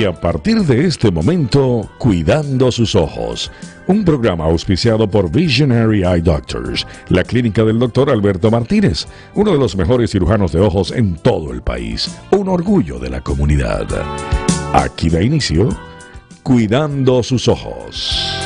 Y a partir de este momento, Cuidando sus ojos, un programa auspiciado por Visionary Eye Doctors, la clínica del doctor Alberto Martínez, uno de los mejores cirujanos de ojos en todo el país, un orgullo de la comunidad. Aquí da inicio, Cuidando sus ojos.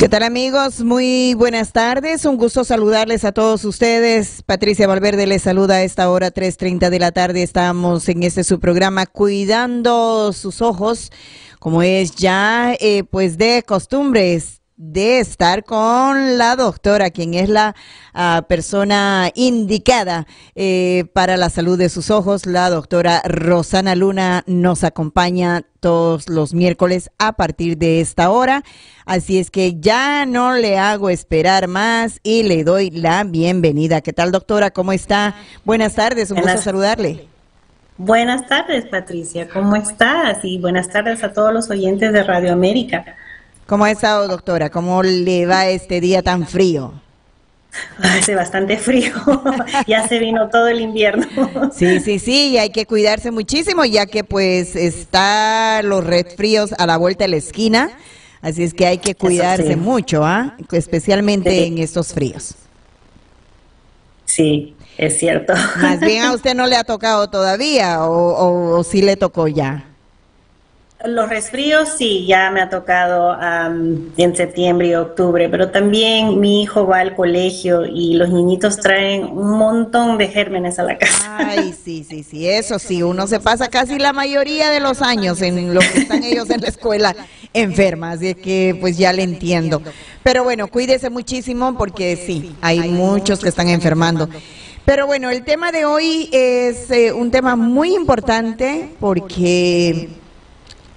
¿Qué tal amigos? Muy buenas tardes. Un gusto saludarles a todos ustedes. Patricia Valverde les saluda a esta hora 3.30 de la tarde. Estamos en este su programa Cuidando sus ojos, como es ya eh, pues de costumbres de estar con la doctora, quien es la ah, persona indicada eh, para la salud de sus ojos. La doctora Rosana Luna nos acompaña todos los miércoles a partir de esta hora. Así es que ya no le hago esperar más y le doy la bienvenida. ¿Qué tal, doctora? ¿Cómo está? Buenas tardes, un gusto saludarle. Buenas tardes, Patricia. ¿Cómo estás? Y buenas tardes a todos los oyentes de Radio América. ¿Cómo ha estado, doctora? ¿Cómo le va este día tan frío? Hace bastante frío, ya se vino todo el invierno. Sí, sí, sí, y hay que cuidarse muchísimo ya que pues está los resfríos a la vuelta de la esquina, así es que hay que cuidarse mucho, ¿ah? Especialmente en estos fríos. Sí, es cierto. Más bien a usted no le ha tocado todavía o, o sí le tocó ya. Los resfríos sí, ya me ha tocado en septiembre y octubre, pero también mi hijo va al colegio y los niñitos traen un montón de gérmenes a la casa. Ay, sí, sí, sí, eso sí, uno se pasa casi la mayoría de los años en lo que están ellos en la escuela enfermas, así que pues ya le entiendo. Pero bueno, cuídese muchísimo porque sí, hay muchos que están enfermando. Pero bueno, el tema de hoy es eh, un tema muy importante porque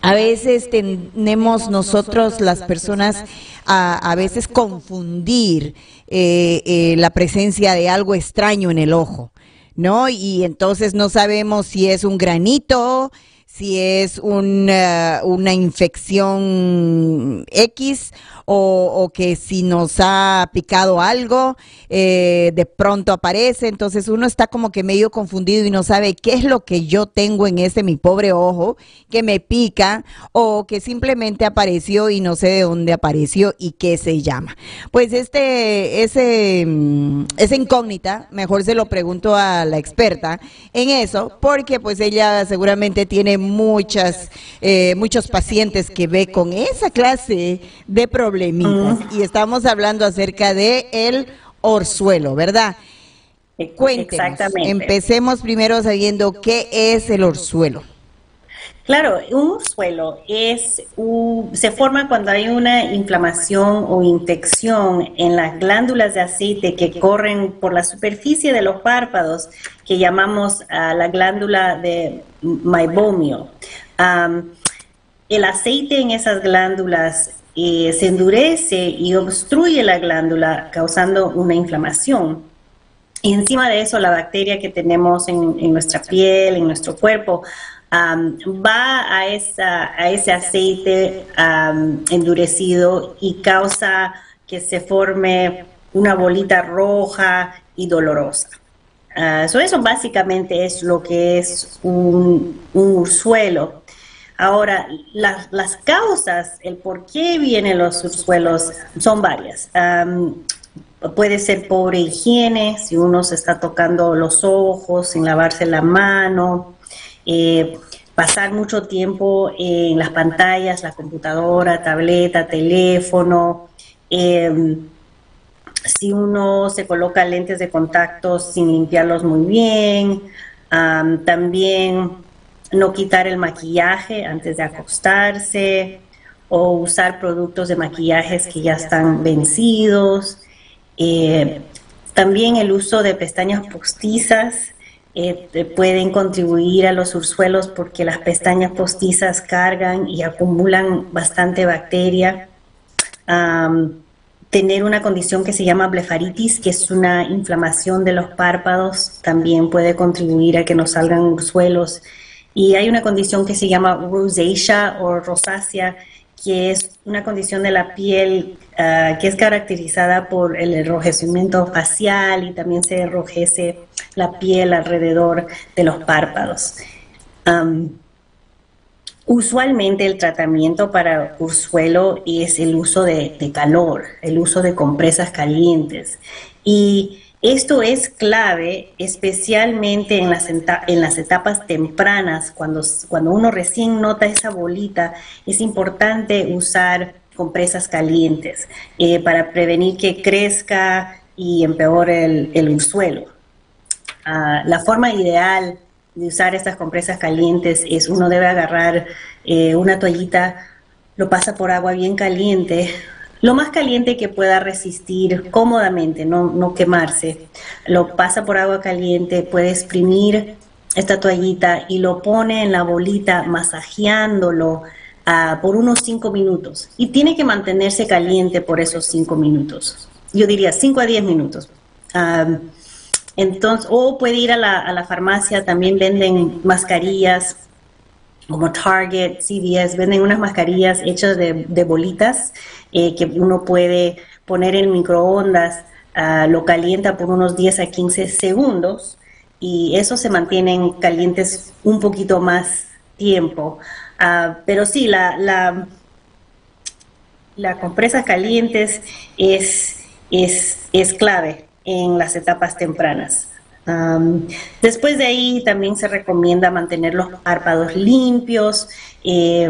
a veces tenemos nosotros las personas a, veces confundir eh, eh, la presencia de algo extraño en el ojo, ¿no? Y entonces no sabemos si es un granito, si es una, una infección X o, que si nos ha picado algo, eh, de pronto aparece. Entonces uno está como que medio confundido y no sabe qué es lo que yo tengo en ese mi pobre ojo que me pica o que simplemente apareció y no sé de dónde apareció y qué se llama. Pues este, ese, mm, esa incógnita, mejor se lo pregunto a la experta en eso, porque pues ella seguramente tiene muchas, eh, muchos pacientes que ve con esa clase de problemas y estamos hablando acerca de el orzuelo, ¿verdad? Cuéntenos, Exactamente. empecemos primero sabiendo qué es el orzuelo. Claro, un orzuelo es se forma cuando hay una inflamación o infección en las glándulas de aceite que corren por la superficie de los párpados, que llamamos a la glándula de maibomio. el aceite en esas glándulas eh, se endurece y obstruye la glándula causando una inflamación. Y encima de eso, la bacteria que tenemos en, nuestra piel, en nuestro cuerpo, va a, esa, ese aceite endurecido y causa que se forme una bolita roja y dolorosa. Uh, eso básicamente es lo que es un, un ursuelo. Ahora, las causas, el por qué vienen los subsuelos son varias. puede ser pobre higiene, si uno se está tocando los ojos, sin lavarse la mano, eh, pasar mucho tiempo en las pantallas, la computadora, tableta, teléfono. Em, si uno se coloca lentes de contacto sin limpiarlos muy bien, también no quitar el maquillaje antes de acostarse o usar productos de maquillajes que ya están vencidos. Eh, también el uso de pestañas postizas eh, pueden contribuir a los ursuelos porque las pestañas postizas cargan y acumulan bastante bacteria. tener una condición que se llama blefaritis, que es una inflamación de los párpados, también puede contribuir a que nos salgan ursuelos y hay una condición que se llama rosacea o rosácea, que es una condición de la piel ah, que es caracterizada por el enrojecimiento facial y también se enrojece la piel alrededor de los párpados. usualmente el tratamiento para ursuelo es el uso de, de calor, el uso de compresas calientes. Y esto es clave, especialmente en las, en las etapas tempranas, cuando, cuando uno recién nota esa bolita, es importante usar compresas calientes eh, para prevenir que crezca y empeore el, el. Ah, la forma ideal de usar estas compresas calientes es uno debe agarrar eh, una toallita, lo pasa por agua bien caliente, lo más caliente que pueda resistir cómodamente, no, quemarse. Lo pasa por agua caliente, puede exprimir esta toallita y lo pone en la bolita masajeándolo ah, por unos 5 minutos. Y tiene que mantenerse caliente por esos 5 minutos. Yo diría 5 a 10 minutos. entonces, o puede ir a la, a la farmacia, también venden mascarillas como Target, CVS, venden unas mascarillas hechas de, bolitas eh, que uno puede poner en microondas, ah, lo calienta por unos 10 a 15 segundos y eso se mantienen calientes un poquito más tiempo. Ah, pero sí, la, la, la compresa calientes es, es, es clave en las etapas tempranas después de ahí también se recomienda mantener los párpados limpios. Eh,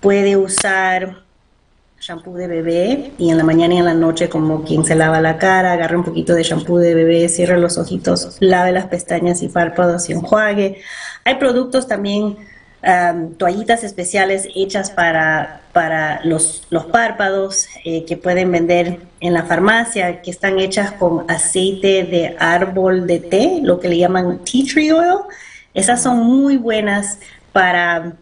puede usar shampoo de bebé y en la mañana y en la noche como quien se lava la cara, agarre un poquito de shampoo de bebé, cierre los ojitos, lave las pestañas y párpados y enjuague. Hay productos también toallitas especiales hechas para, para los, los párpados eh, que pueden vender en la farmacia, que están hechas con aceite de árbol de té, lo que le llaman tea tree oil. Esas son muy buenas para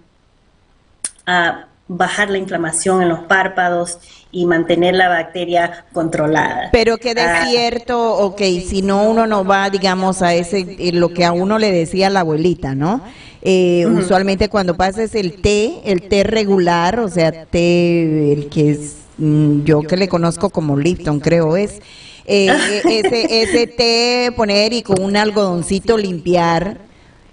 ah, bajar la inflamación en los párpados y mantener la bacteria controlada. Pero que de ah. cierto, ok, si no uno no va, digamos, a ese, eh, lo que a uno le decía la abuelita, ¿no? Eh, usualmente cuando pases el té, el té regular, o sea, té, el que es, mm, yo que le conozco como Lipton, creo es, eh, ese, ese té poner y con un algodoncito limpiar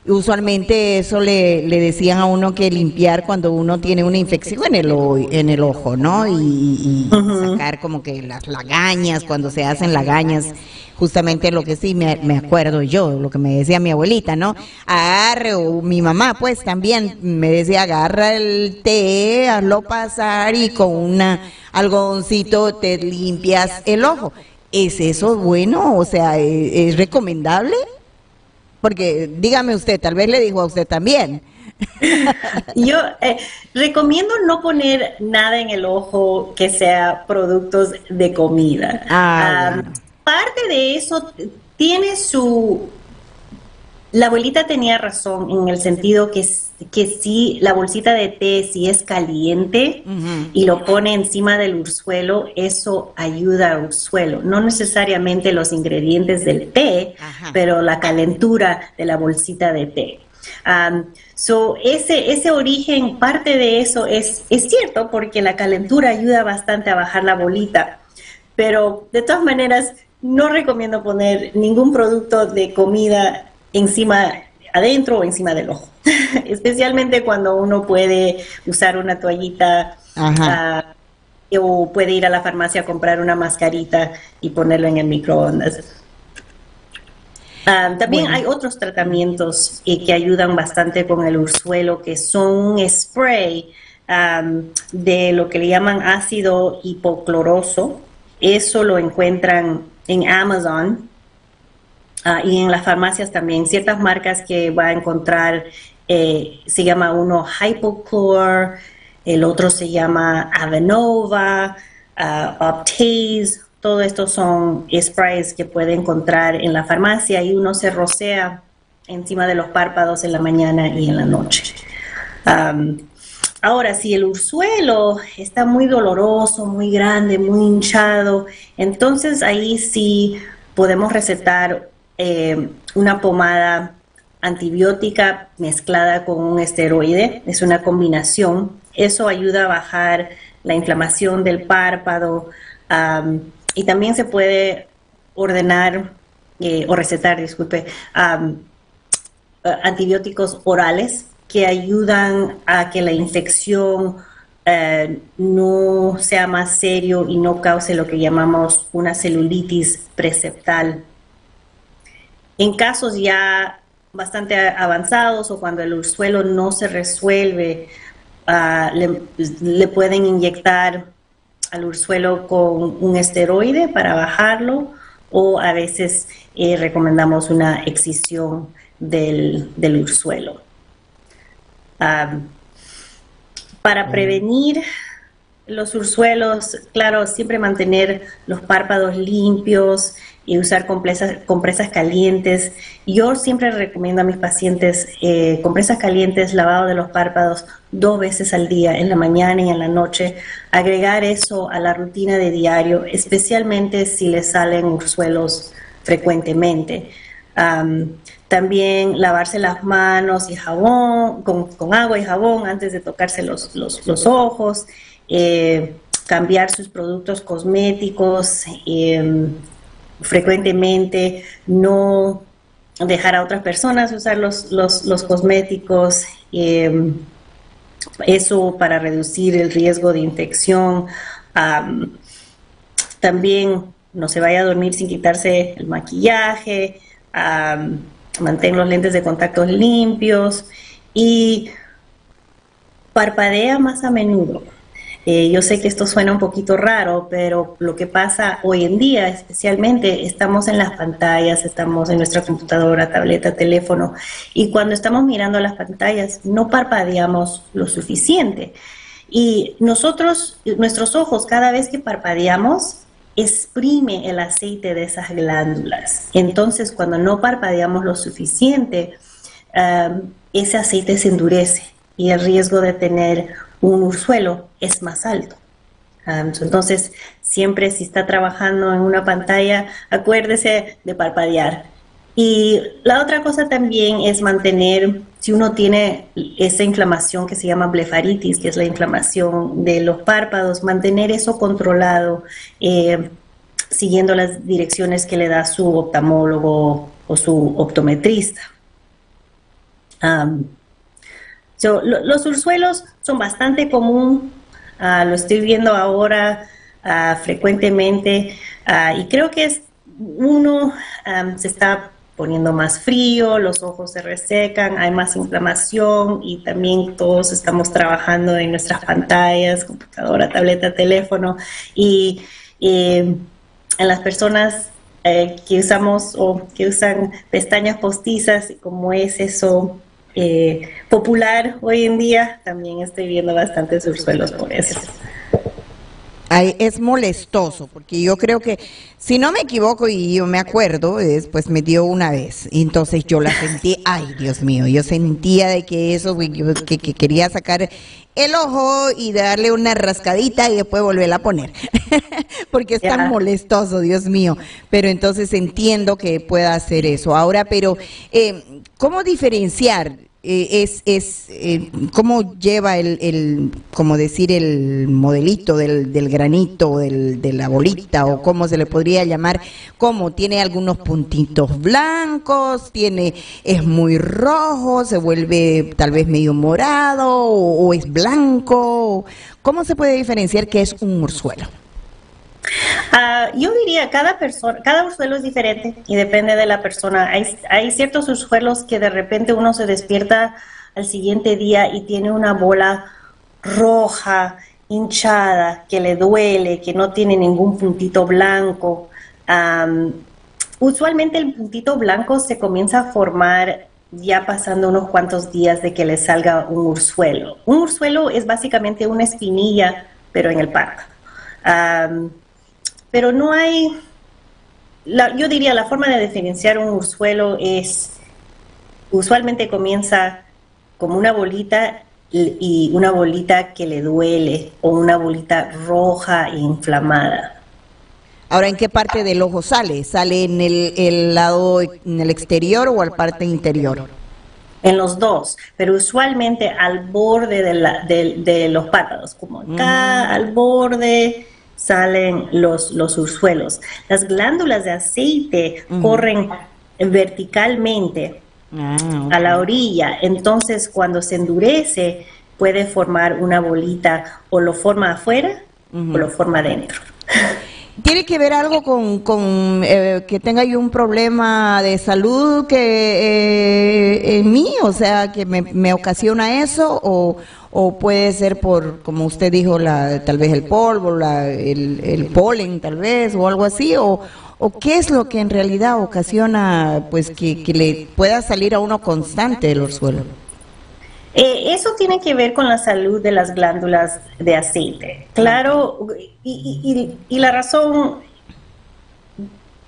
Usualmente eso le, le, decían a uno que limpiar cuando uno tiene una infección en el, en el ojo, ¿no? Y, sacar como que las lagañas, cuando se hacen lagañas, justamente lo que sí me, me, acuerdo yo, lo que me decía mi abuelita, ¿no? Agarre, o mi mamá pues también me decía, agarra el té, hazlo pasar y con un algodoncito te limpias el ojo. ¿Es eso bueno? O sea, es recomendable? Porque dígame usted, tal vez le dijo a usted también. Yo eh, recomiendo no poner nada en el ojo que sea productos de comida. Ah, parte de eso tiene su la abuelita tenía razón en el sentido que, que si la bolsita de té, si es caliente y lo pone encima del ursuelo, eso ayuda al ursuelo. No necesariamente los ingredientes del té, pero la calentura de la bolsita de té. so ese, ese origen, parte de eso es, es cierto porque la calentura ayuda bastante a bajar la bolita, pero de todas maneras no recomiendo poner ningún producto de comida encima, adentro o encima del ojo. Especialmente cuando uno puede usar una toallita ah, o puede ir a la farmacia a comprar una mascarita y ponerlo en el microondas. Ah, también hay otros tratamientos eh, que ayudan bastante con el ursuelo, que son un spray de lo que le llaman ácido hipocloroso. Eso lo encuentran en Amazon Ah, y en las farmacias también, ciertas marcas que va a encontrar, eh, se llama uno Hypochlor, el otro se llama Avenova, uh, Optase, todo esto son sprays que puede encontrar en la farmacia y uno se rocea encima de los párpados en la mañana y en la noche. ahora, si el ursuelo está muy doloroso, muy grande, muy hinchado, entonces ahí sí podemos recetar eh, una pomada antibiótica mezclada con un esteroide, es una combinación. Eso ayuda a bajar la inflamación del párpado y también se puede ordenar eh, o recetar, disculpe, antibióticos orales que ayudan a que la infección eh, no sea más serio y no cause lo que llamamos una celulitis preceptal. En casos ya bastante avanzados o cuando el ursuelo no se resuelve, ah, le, pueden inyectar al ursuelo con un esteroide para bajarlo o a veces eh, recomendamos una excisión del, del ursuelo. Ah, para prevenir los ursuelos, claro, siempre mantener los párpados limpios y usar compresas, compresas calientes. Yo siempre recomiendo a mis pacientes eh, compresas calientes, lavado de los párpados dos veces al día, en la mañana y en la noche. Agregar eso a la rutina de diario, especialmente si les salen ursuelos frecuentemente. También lavarse las manos y jabón, con, agua y jabón antes de tocarse los, los, ojos. Eh, cambiar sus productos cosméticos em, frecuentemente, no dejar a otras personas usar los, los, cosméticos, em, eso para reducir el riesgo de infección. también no se vaya a dormir sin quitarse el maquillaje mantén los lentes de contacto limpios y parpadea más a menudo. Eh, yo sé que esto suena un poquito raro, pero lo que pasa hoy en día, especialmente, estamos en las pantallas, estamos en nuestra computadora, tableta, teléfono, y cuando estamos mirando las pantallas no parpadeamos lo suficiente. Y nosotros, nuestros ojos, cada vez que parpadeamos, exprime el aceite de esas glándulas. Entonces, cuando no parpadeamos lo suficiente, um, ese aceite se endurece y el riesgo de tener un ursuelo es más alto. Um, entonces, siempre si está trabajando en una pantalla, acuérdese de parpadear. Y la otra cosa también es mantener, si uno tiene esa inflamación que se llama blefaritis, que es la inflamación de los párpados, mantener eso controlado, eh, siguiendo las direcciones que le da su oftalmólogo o su optometrista. Los ursuelos son bastante común, ah, lo estoy viendo ahora ah, frecuentemente ah, y creo que es uno se está poniendo más frío, los ojos se resecan, hay más inflamación y también todos estamos trabajando en nuestras pantallas, computadora, tableta, teléfono y en las personas eh, que usamos o que usan pestañas postizas, como es eso eh, popular hoy en día, también estoy viendo bastantes subsuelos por eso es molestoso, porque yo creo que, si no me equivoco y yo me acuerdo, pues me dio una vez. Y entonces yo la sentí, ay Dios mío, yo sentía de que eso, que, quería sacar el ojo y darle una rascadita y después volverla a poner. porque es tan molestoso, Dios mío. Pero entonces entiendo que pueda hacer eso. Ahora, pero, eh, ¿cómo diferenciar? Eh, es, es eh, cómo lleva el, el, como decir, el modelito del, del granito, del, de la bolita, o cómo se le podría llamar, cómo tiene algunos puntitos blancos, tiene, es muy rojo, se vuelve tal vez medio morado, o, es blanco, ¿cómo se puede diferenciar que es un ursuelo? Uh, yo diría, cada persona, cada ursuelo es diferente y depende de la persona. Hay, hay ciertos ursuelos que de repente uno se despierta al siguiente día y tiene una bola roja, hinchada, que le duele, que no tiene ningún puntito blanco. usualmente el puntito blanco se comienza a formar ya pasando unos cuantos días de que le salga un ursuelo. Un ursuelo es básicamente una espinilla, pero en el párpado pero no hay, yo diría, la forma de diferenciar un ursuelo es, usualmente comienza como una bolita y una bolita que le duele o una bolita roja e inflamada. Ahora, ¿en qué parte del ojo sale? ¿Sale en el, lado, en el exterior o al parte interior? En los dos, pero usualmente al borde de, la, de, los párpados, como acá, mm. al borde, salen los, los ursuelos. Las glándulas de aceite corren verticalmente ah, a la orilla, entonces cuando se endurece puede formar una bolita o lo forma afuera o lo forma adentro. ¿Tiene que ver algo con, con eh, que tenga yo un problema de salud que eh, en mí, o sea, que me, ocasiona eso, o, o, puede ser por, como usted dijo, la, tal vez el polvo, la, el, polen, tal vez, o algo así, o, o qué es lo que en realidad ocasiona, pues, que, le pueda salir a uno constante el orzuelo. Eh, eso tiene que ver con la salud de las glándulas de aceite. Claro, y, la razón,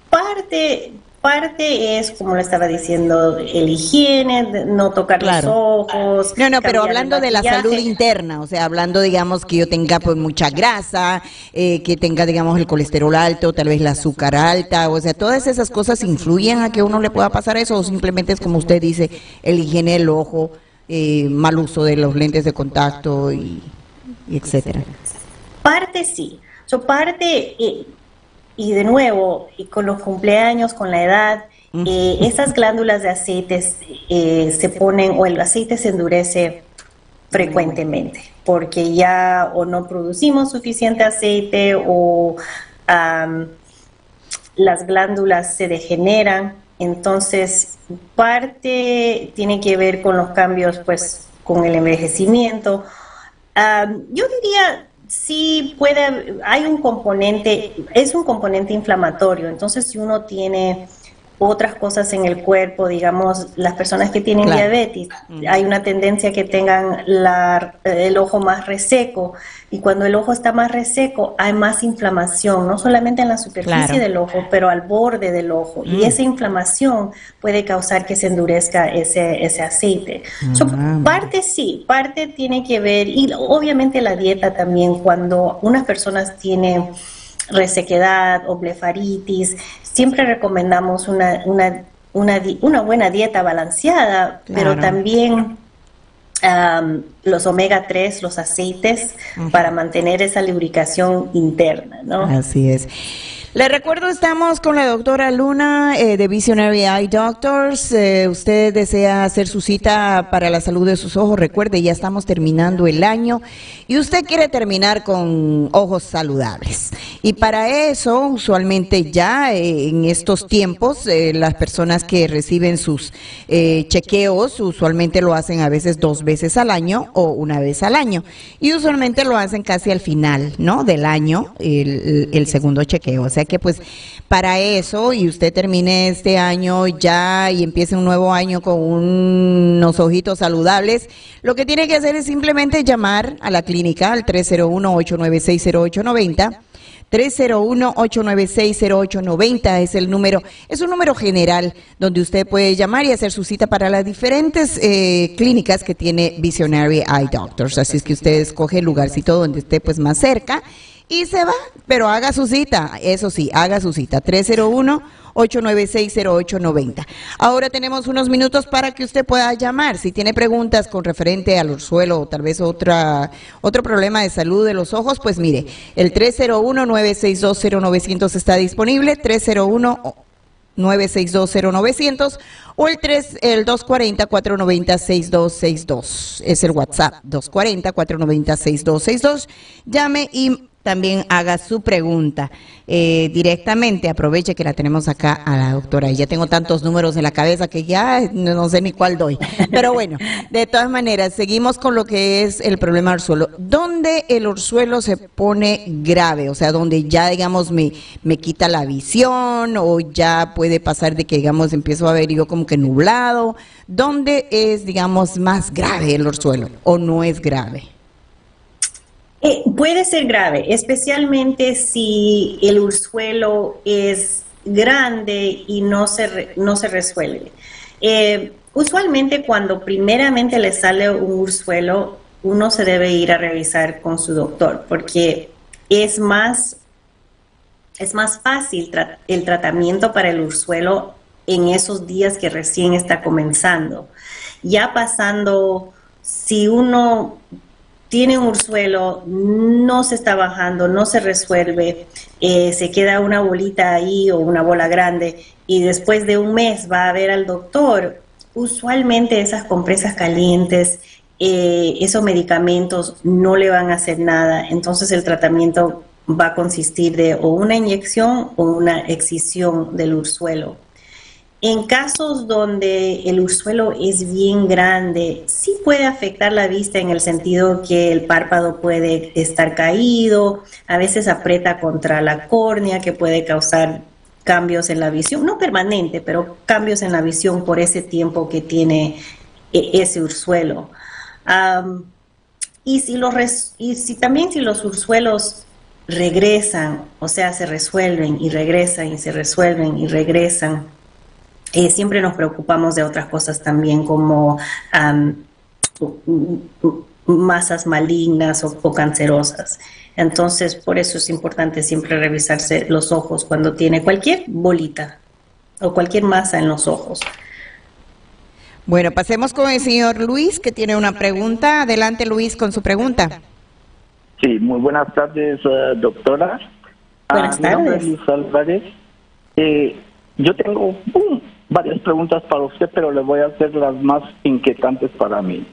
parte, parte es, como lo estaba diciendo, el higiene, no tocar los ojos. No, no, pero hablando de la salud interna, o sea, hablando, digamos, que yo tenga pues mucha grasa, eh, que tenga, digamos, el colesterol alto, tal vez la azúcar alta, o sea, todas esas cosas influyen a que uno le pueda pasar eso, o simplemente es como usted dice, el higiene del ojo eh, mal uso de los lentes de contacto y, etcétera? Parte sí. So, parte, eh, y de nuevo, y con los cumpleaños, con la edad, eh, esas glándulas de aceites se ponen, o el aceite se endurece frecuentemente, porque ya o no producimos suficiente aceite o las glándulas se degeneran entonces, parte tiene que ver con los cambios, pues, con el envejecimiento. yo diría, sí puede, hay un componente, es un componente inflamatorio. Entonces, si uno tiene otras cosas en el cuerpo, digamos, las personas que tienen diabetes, hay una tendencia que tengan la, el ojo más reseco y cuando el ojo está más reseco hay más inflamación, no solamente en la superficie del ojo, pero al borde del ojo y mm. esa inflamación puede causar que se endurezca ese, ese aceite. Ah, parte sí, parte tiene que ver y obviamente la dieta también cuando unas personas tienen resequedad o blefaritis, siempre recomendamos una, una, una, una buena dieta balanceada, pero también los omega 3, los aceites, para mantener esa lubricación interna, ¿no? Así es. Le recuerdo, estamos con la doctora Luna eh, de Visionary Eye Doctors. Eh, usted desea hacer su cita para la salud de sus ojos. Recuerde, ya estamos terminando el año y usted quiere terminar con ojos saludables. Y para eso, usualmente ya eh, en estos tiempos, las personas que reciben sus chequeos, usualmente lo hacen a veces dos veces al año o una vez al año. Y usualmente lo hacen casi al final, ¿no? Del año, el, el segundo chequeo. O sea, que pues para eso y usted termine este año ya y empiece un nuevo año con unos ojitos saludables, lo que tiene que hacer es simplemente llamar a la clínica al 301-896-0890. 301-896-0890 es el número, es un número general donde usted puede llamar y hacer su cita para las diferentes eh, clínicas que tiene Visionary Eye Doctors. Así es que usted escoge el lugarcito donde esté pues más cerca y se va, pero haga su cita, eso sí, haga su cita, 301 8960890. Ahora tenemos unos minutos para que usted pueda llamar. Si tiene preguntas con referente al suelo o tal vez otra, otro problema de salud de los ojos, pues mire, el 301-9620900 está disponible, 301 9620900 o el 3 el 240 490 6262 es el WhatsApp 240 490 6262 llame y también haga su pregunta eh, directamente. Aproveche que la tenemos acá a la doctora. Y ya tengo tantos números en la cabeza que ya no, sé ni cuál doy. Pero bueno, de todas maneras, seguimos con lo que es el problema del orzuelo. ¿Dónde el orzuelo se pone grave? O sea, donde ya, digamos, me, me quita la visión o ya puede pasar de que, digamos, empiezo a ver yo como que nublado. ¿Dónde es, digamos, más grave el orzuelo o no es grave? Eh, puede ser grave, especialmente si el ursuelo es grande y no se, no se resuelve. Eh, usualmente cuando primeramente le sale un ursuelo, uno se debe ir a revisar con su doctor porque es más, es más fácil el tratamiento para el ursuelo en esos días que recién está comenzando. Ya pasando, si uno tiene un ursuelo, no se está bajando, no se resuelve, eh, se queda una bolita ahí o una bola grande y después de un mes va a ver al doctor, usualmente esas compresas calientes, eh, esos medicamentos no le van a hacer nada, entonces el tratamiento va a consistir de o una inyección o una excisión del ursuelo. En casos donde el ursuelo es bien grande, sí puede afectar la vista en el sentido que el párpado puede estar caído, a veces aprieta contra la córnea que puede causar cambios en la visión, no permanente, pero cambios en la visión por ese tiempo que tiene e, ese si los y si también si los ursuelos regresan, o sea, se resuelven y regresan y se resuelven y regresan, eh, siempre nos preocupamos de otras cosas también como masas malignas o, cancerosas. Entonces, por eso es importante siempre revisarse los ojos cuando tiene cualquier bolita o cualquier masa en los ojos. Bueno, pasemos con el señor Luis, que tiene una pregunta. Adelante, Luis, con su pregunta. Sí, muy buenas tardes, eh, doctora. Buenas ah, tardes. Luis Álvarez. Eh, yo tengo varias preguntas para usted, pero le voy a hacer las más inquietantes para mí.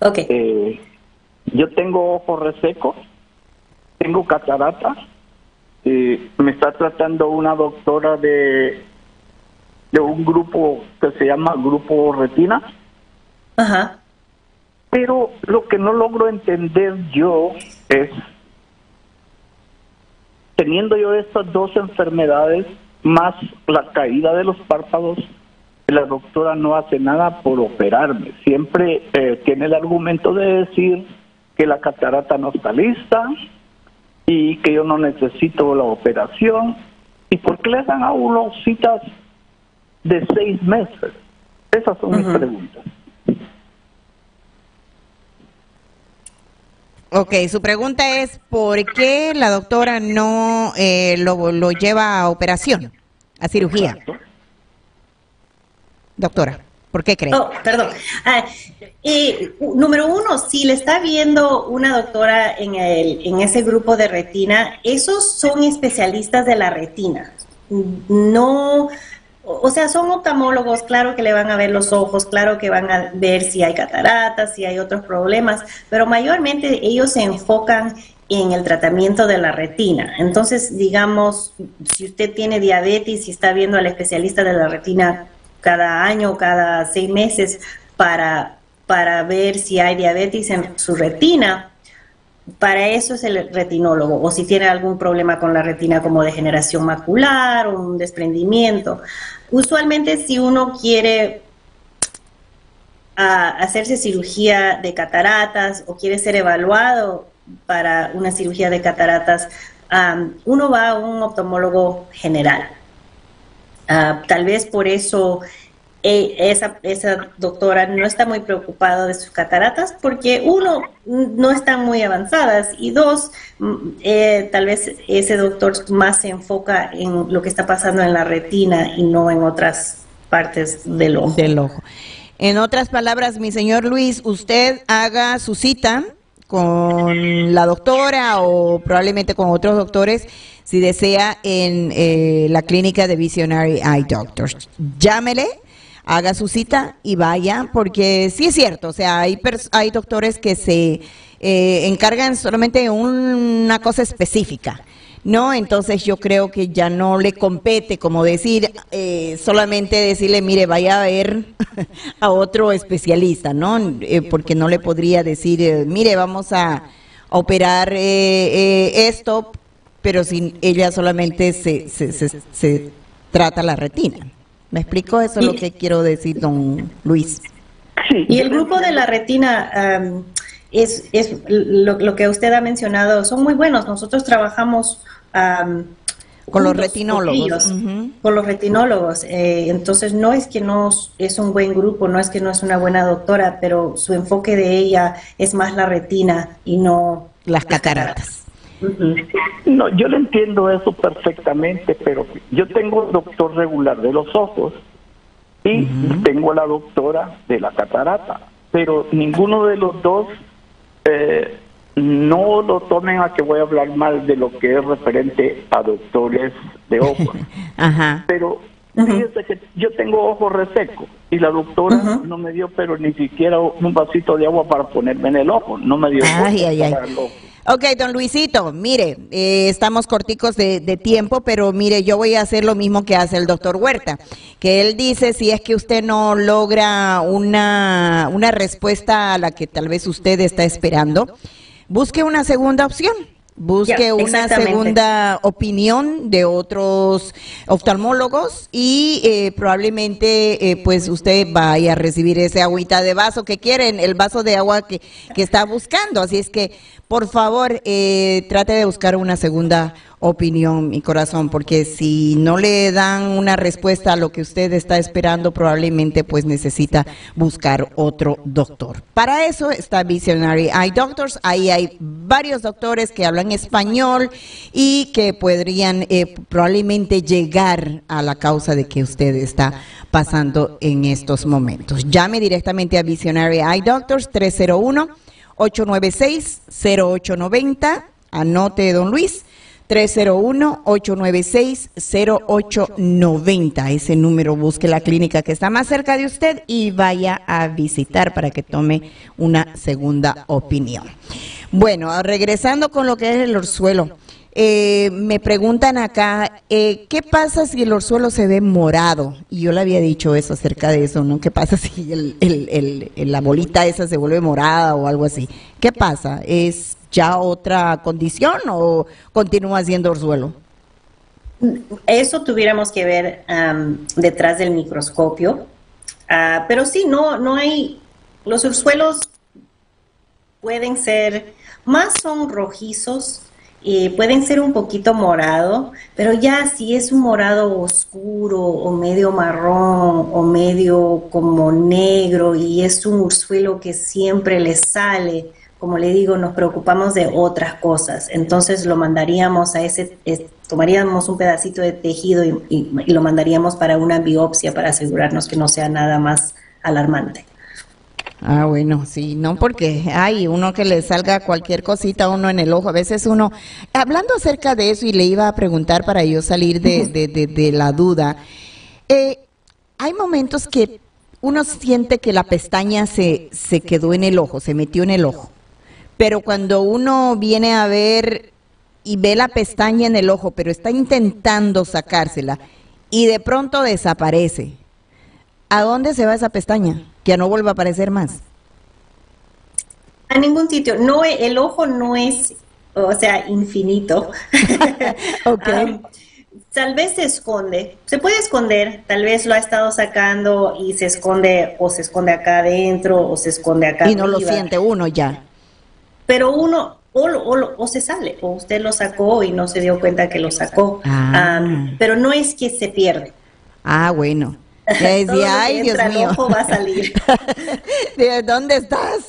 Ok. Eh, yo tengo ojos resecos, tengo catarata, eh, me está tratando una doctora de, de un grupo que se llama Grupo Retina. Ajá. Pero lo que no logro entender yo es, teniendo yo estas dos enfermedades, más la caída de los párpados, la doctora no hace nada por operarme. Siempre eh, tiene el argumento de decir que la catarata no está lista y que yo no necesito la operación. ¿Y por qué le dan a uno citas de seis meses? Esas son mis preguntas. Ok, su pregunta es ¿por qué la doctora no eh, lo, lo, lleva a operación, a cirugía? Doctora, ¿por qué cree? Oh, perdón. Ah, número uno, si le está viendo una doctora en, el, en ese grupo de retina, esos son especialistas de la retina. No o sea, son oftalmólogos, claro que le van a ver los ojos, claro que van a ver si hay cataratas, si hay otros problemas, pero mayormente ellos se enfocan en el tratamiento de la retina. Entonces, digamos, si usted tiene diabetes y está viendo al especialista de la retina cada año cada seis meses para, para ver si hay diabetes en su retina, para eso es el retinólogo, o si tiene algún problema con la retina como degeneración macular o un desprendimiento. Usualmente si uno quiere ah, hacerse cirugía de cataratas o quiere ser evaluado para una cirugía de cataratas, uno va a un oftalmólogo general. Ah, tal vez por eso esa, esa doctora no está muy preocupada de sus cataratas porque uno, no están muy avanzadas y dos, mm, eh, tal vez ese doctor más se enfoca en lo que está pasando en la retina y no en otras partes del ojo. Del ojo. En otras palabras, mi señor Luis, usted haga su cita con la doctora o probablemente con otros doctores si desea en eh, la clínica de Visionary Eye Doctors. Llámele haga su cita y vaya, porque sí es cierto, o sea, hay, hay doctores que se eh, encargan solamente de una cosa específica. ¿no? Entonces yo creo que ya no le compete como decir, eh, solamente decirle, mire, vaya a ver a otro especialista, ¿no? Eh, porque no le podría decir, mire, vamos a, operar esto, pero si ella solamente se, se, se trata la retina. ¿Me explico? Eso es lo que quiero decir, don Luis. Y el grupo de la retina es, es lo, que usted ha mencionado, son muy buenos. Nosotros trabajamos con los retinólogos. Con los retinólogos. Eh, entonces, no es que no es un buen grupo, no es que no es una buena doctora, pero su enfoque de ella es más la retina y no las cataratas. No, yo le entiendo eso perfectamente, pero yo tengo doctor regular de los ojos y tengo la doctora de la catarata, pero ninguno de los dos eh, no lo tomen a que voy a hablar mal de lo que es referente a doctores de ojos. Ajá. Pero fíjese que yo tengo ojos resecos y la doctora no me dio, pero ni siquiera un vasito de agua para ponerme en el ojo. No me dio. Ay, ay, ay. Ok, don Luisito, mire, eh, estamos corticos de, de tiempo, pero mire, yo voy a hacer lo mismo que hace el doctor Huerta, que él dice si es que usted no logra una, una respuesta a la que tal vez usted está esperando, busque una segunda opción. Busque una segunda opinión de otros oftalmólogos y eh, probablemente eh, pues usted vaya a recibir ese agüita de vaso que quieren, el vaso de agua que, que está buscando. Así es que, por favor, eh, trate de buscar una segunda opinión, mi corazón, porque si no le dan una respuesta a lo que usted está esperando, probablemente pues necesita buscar otro doctor. Para eso está Visionary Eye Doctors. Ahí hay varios doctores que hablan español y que podrían eh, probablemente llegar a la causa de que usted está pasando en estos momentos. Llame directamente a Visionary Eye Doctors 301 896-0890. Anote, don Luis. 301-896-0890. Ese número busque la clínica que está más cerca de usted y vaya a visitar para que tome una segunda opinión. Bueno, regresando con lo que es el orzuelo. Eh, me preguntan acá, eh, ¿qué pasa si el orzuelo se ve morado? Y yo le había dicho eso acerca de eso, ¿no? ¿Qué pasa si el, la bolita esa se vuelve morada o algo así? ¿Qué pasa? ¿Es ya otra condición o continúa siendo orzuelo? Eso tuviéramos que ver detrás del microscopio. Ah, pero sí, no, no hay. Los ursuelos pueden ser, más son rojizos, y pueden ser un poquito morado, pero ya si es un morado oscuro o medio marrón o medio como negro y es un ursuelo que siempre le sale, como le digo, nos preocupamos de otras cosas. Entonces lo mandaríamos a ese, es- tomaríamos un pedacito de tejido y lo mandaríamos para una biopsia para asegurarnos que no sea nada más alarmante. Ah, bueno, sí, no porque hay uno que le salga cualquier cosita a uno en el ojo. A veces uno, hablando acerca de eso y le iba a preguntar para yo salir de, de- de- de la duda, eh, hay momentos que uno siente que la pestaña se, se quedó en el ojo, se metió en el ojo. Pero cuando uno viene a ver y ve la pestaña en el ojo, pero está intentando sacársela y de pronto desaparece. ¿A dónde se va esa pestaña? Que ya no vuelva a aparecer más. A ningún sitio. No, el ojo no es, o sea, infinito. Ok. Am, tal vez se esconde, se puede esconder, tal vez lo ha estado sacando y se esconde o se esconde acá adentro o se esconde acá Y no lo siente uno ya. Pero uno o, o, o se sale o usted lo sacó y no se dio cuenta que lo sacó. Ah. Am, pero no es que se pierde. Ah, bueno. Ya Todo ay, Dios mío. ojo va a salir. ¿De dónde estás?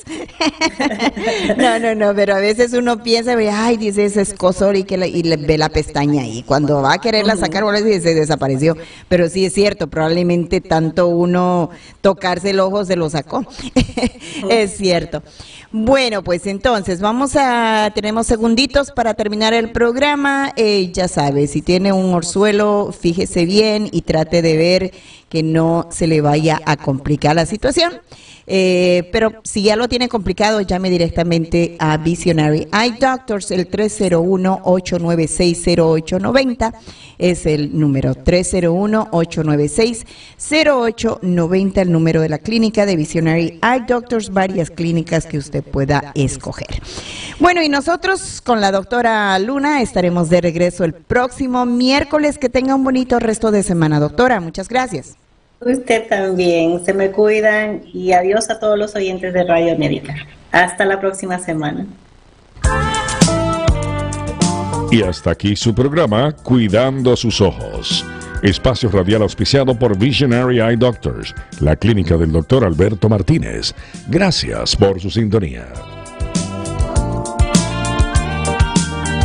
no, no, no, pero a veces uno piensa, ay, dice ese escosor y, que la- y le ve la pestaña ahí. Cuando va a quererla sacar, bueno, se desapareció. Pero sí es cierto, probablemente tanto uno tocarse el ojo se lo sacó. es cierto. Bueno, pues entonces vamos a, tenemos segunditos para terminar el programa. Eh, ya sabe, si tiene un orzuelo, fíjese bien y trate de ver que no se le vaya a complicar la situación. Eh, pero si ya lo tiene complicado, llame directamente a Visionary Eye Doctors, el 301-896-0890 es el número 301-896-0890, el número de la clínica de Visionary Eye Doctors, varias clínicas que usted pueda escoger. Bueno, y nosotros con la doctora Luna estaremos de regreso el próximo miércoles. Que tenga un bonito resto de semana, doctora. Muchas gracias. Usted también, se me cuidan y adiós a todos los oyentes de Radio América. Hasta la próxima semana. Y hasta aquí su programa Cuidando sus ojos. Espacio radial auspiciado por Visionary Eye Doctors, la clínica del doctor Alberto Martínez. Gracias por su sintonía.